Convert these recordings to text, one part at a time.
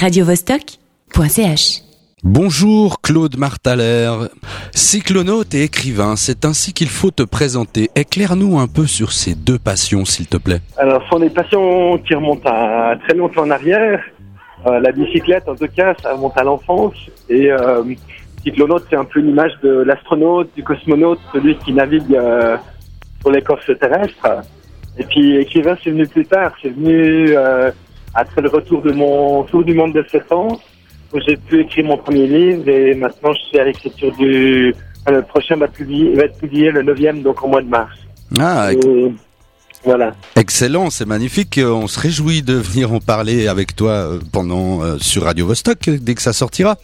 radiovostok.ch Bonjour Claude Martaler, cyclonaute et écrivain, c'est ainsi qu'il faut te présenter. Éclaire-nous un peu sur ces deux passions s'il te plaît. Alors, ce sont des passions qui remontent à très longtemps en arrière. Euh, la bicyclette, en tout cas, ça remonte à l'enfance. Et euh, cyclonaute, c'est un peu l'image de l'astronaute, du cosmonaute, celui qui navigue euh, sur l'écorce terrestre. Et puis, écrivain, c'est venu plus tard. C'est venu euh, après le retour de mon tour du monde de 7 ans, où j'ai pu écrire mon premier livre. Et maintenant, je suis à l'écriture du... enfin, le prochain va, publier, va être publié le 9e, donc au mois de mars. Ah, Et voilà. excellent, c'est magnifique. Euh, On se réjouit de venir en parler avec toi euh, pendant euh, sur Radio Vostok euh, dès que ça sortira.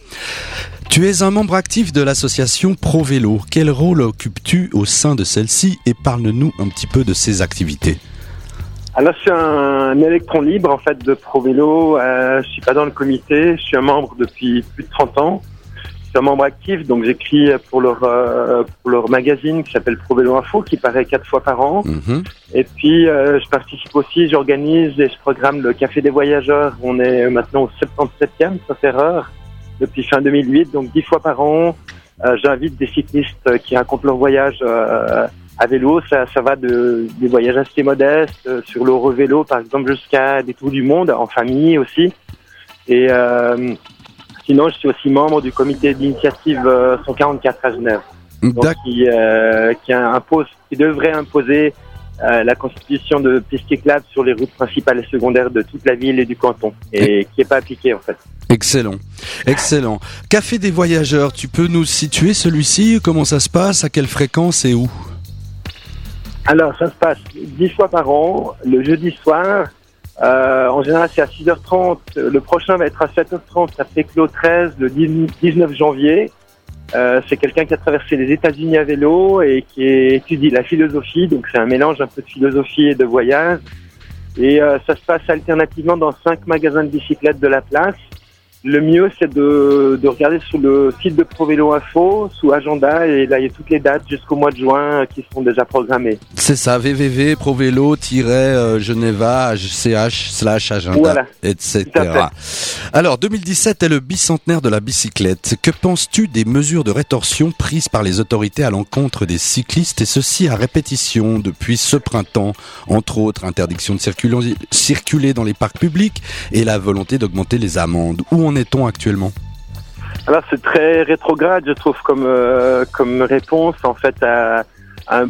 Tu es un membre actif de l'association Pro Vélo. Quel rôle occupes-tu au sein de celle-ci et parle-nous un petit peu de ses activités? Alors, je suis un électron libre, en fait, de ProVélo. Euh, je suis pas dans le comité. Je suis un membre depuis plus de 30 ans. Je suis un membre actif, donc j'écris pour leur, euh, pour leur magazine qui s'appelle ProVélo Info, qui paraît quatre fois par an. Mhm. Et puis, euh, je participe aussi, j'organise et je programme le Café des Voyageurs. On est maintenant au 77e, sauf erreur, depuis fin 2008, donc dix fois par an. Euh, J'invite des cyclistes qui racontent leur voyage euh, à vélo. Ça, ça va de, des voyages assez modestes, euh, sur l'Eurovélo par exemple, jusqu'à des tours du monde, en famille aussi. Et euh, sinon, je suis aussi membre du comité d'initiative euh, 144 à Genève donc qui, euh, qui impose, qui devrait imposer euh, la constitution de pistes cyclables sur les routes principales et secondaires de toute la ville et du canton, et qui n'est pas appliquée en fait. Excellent, excellent. Café des voyageurs, tu peux nous situer celui-ci? Comment ça se passe? À quelle fréquence et où? Alors, ça se passe dix fois par an, le jeudi soir. Euh, en général, c'est à 6h30. Le prochain va être à 7h30. Ça fait Clos 13, le 19 janvier. Euh, c'est quelqu'un qui a traversé les États-Unis à vélo et qui étudie la philosophie. Donc, c'est un mélange un peu de philosophie et de voyage. Et euh, ça se passe alternativement dans cinq magasins de bicyclettes de la place. Le mieux, c'est de, de regarder sur le site de ProVélo Info, sous agenda, et là, il y a toutes les dates jusqu'au mois de juin euh, qui sont déjà programmées. C'est ça, www.provelo-geneva.ch slash agenda, Voilà, etc. Alors, 2017 est le bicentenaire de la bicyclette. Que penses-tu des mesures de rétorsion prises par les autorités à l'encontre des cyclistes et ceci à répétition depuis ce printemps? Entre autres, interdiction de circuler, circuler dans les parcs publics et la volonté d'augmenter les amendes. Où en est-on actuellement? Alors c'est très rétrograde, je trouve, comme euh, comme réponse en fait. À-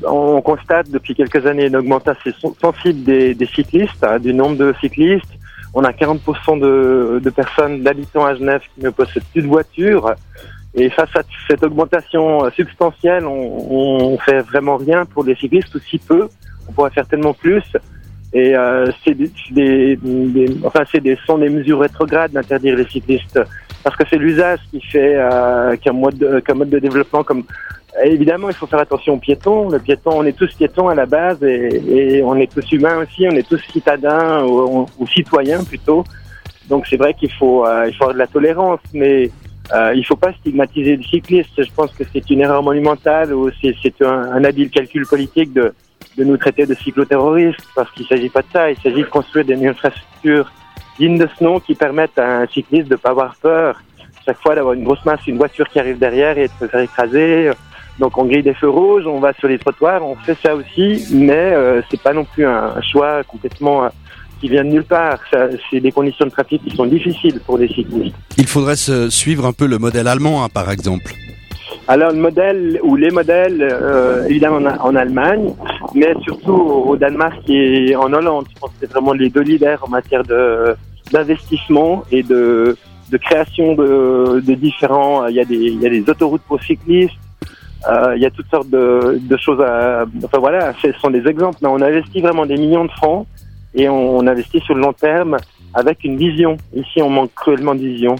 on constate depuis quelques années une augmentation sensible des, cyclistes, hein, du nombre de cyclistes. On a 40% de, de personnes, d'habitants à Genève qui ne possèdent plus de voiture. Et face à cette augmentation euh, substantielle, on, on fait vraiment rien pour les cyclistes, ou si peu. On pourrait faire tellement plus. Et euh, c'est des, des, des- sont des mesures rétrogrades d'interdire les cyclistes. Parce que c'est l'usage qui fait euh, qu'un mode de, développement comme évidemment il faut faire attention aux piétons. Le piéton on est tous piétons à la base et, on est tous humains aussi. On est tous citadins ou, citoyens plutôt. Donc c'est vrai qu'il faut euh, il faut avoir de la tolérance mais euh, il faut pas stigmatiser les cyclistes. Je pense que c'est une erreur monumentale ou c'est un, un habile calcul politique de de nous traiter de cycloterroristes parce qu'il s'agit pas de ça il s'agit de construire des infrastructures dignes de ce nom qui permettent à un cycliste de pas avoir peur chaque fois d'avoir une grosse masse, une voiture qui arrive derrière et de se faire écraser. Donc on grille des feux rouges, on va sur les trottoirs, on fait ça aussi, mais euh, c'est pas non plus un, un choix complètement euh, qui vient de nulle part. C'est des conditions de trafic qui sont difficiles pour les cyclistes. Il faudrait se suivre un peu le modèle allemand, hein, par exemple. Alors le modèle ou les modèles, euh, évidemment en, en Allemagne, mais surtout au, Danemark et en Hollande. Je pense que c'est vraiment les deux leaders en matière de d'investissement et de, de création de, de différents. Il y a des il y a des autoroutes pour cyclistes. Euh, il y a toutes sortes de, de choses à. Enfin voilà, ce sont des exemples. Mais on investit vraiment des millions de francs et on, on investit sur le long terme avec une vision. Ici, on manque cruellement de vision.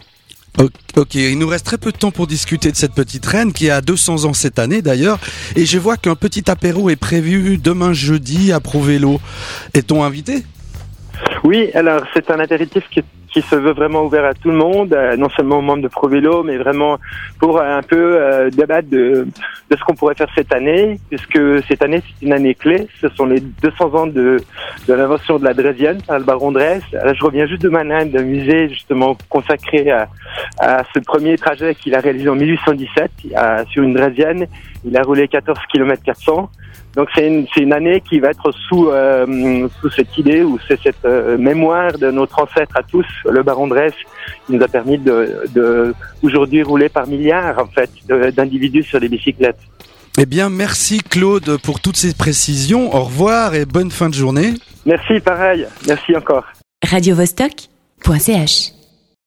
Ok, il nous reste très peu de temps pour discuter de cette petite reine qui a 200 ans cette année d'ailleurs. Et je vois qu'un petit apéro est prévu demain jeudi à Provélo. Est-on invité? Oui, alors c'est un apéritif qui se veut vraiment ouvert à tout le monde, euh, non seulement aux membres de ProVélo, mais vraiment pour un peu euh, débattre de, de ce qu'on pourrait faire cette année, puisque cette année c'est une année clé. Ce sont les 200 ans de, de l'invention de la Drésienne par le baron Dresse. Là, je reviens juste de Mannheim, d'un musée justement consacré à, à ce premier trajet qu'il a réalisé en 1817 sur une Drésienne. Il a roulé 14 km 400. Donc c'est une, une, année qui va être sous, euh, sous cette idée ou c'est cette euh, mémoire de notre ancêtre à tous, le baron Dresse, qui nous a permis de, de aujourd'hui rouler par milliards en fait d'individus sur des bicyclettes. Eh bien, merci Claude pour toutes ces précisions. Au revoir et bonne fin de journée. Merci, pareil. Merci encore. Radio -Vostok .ch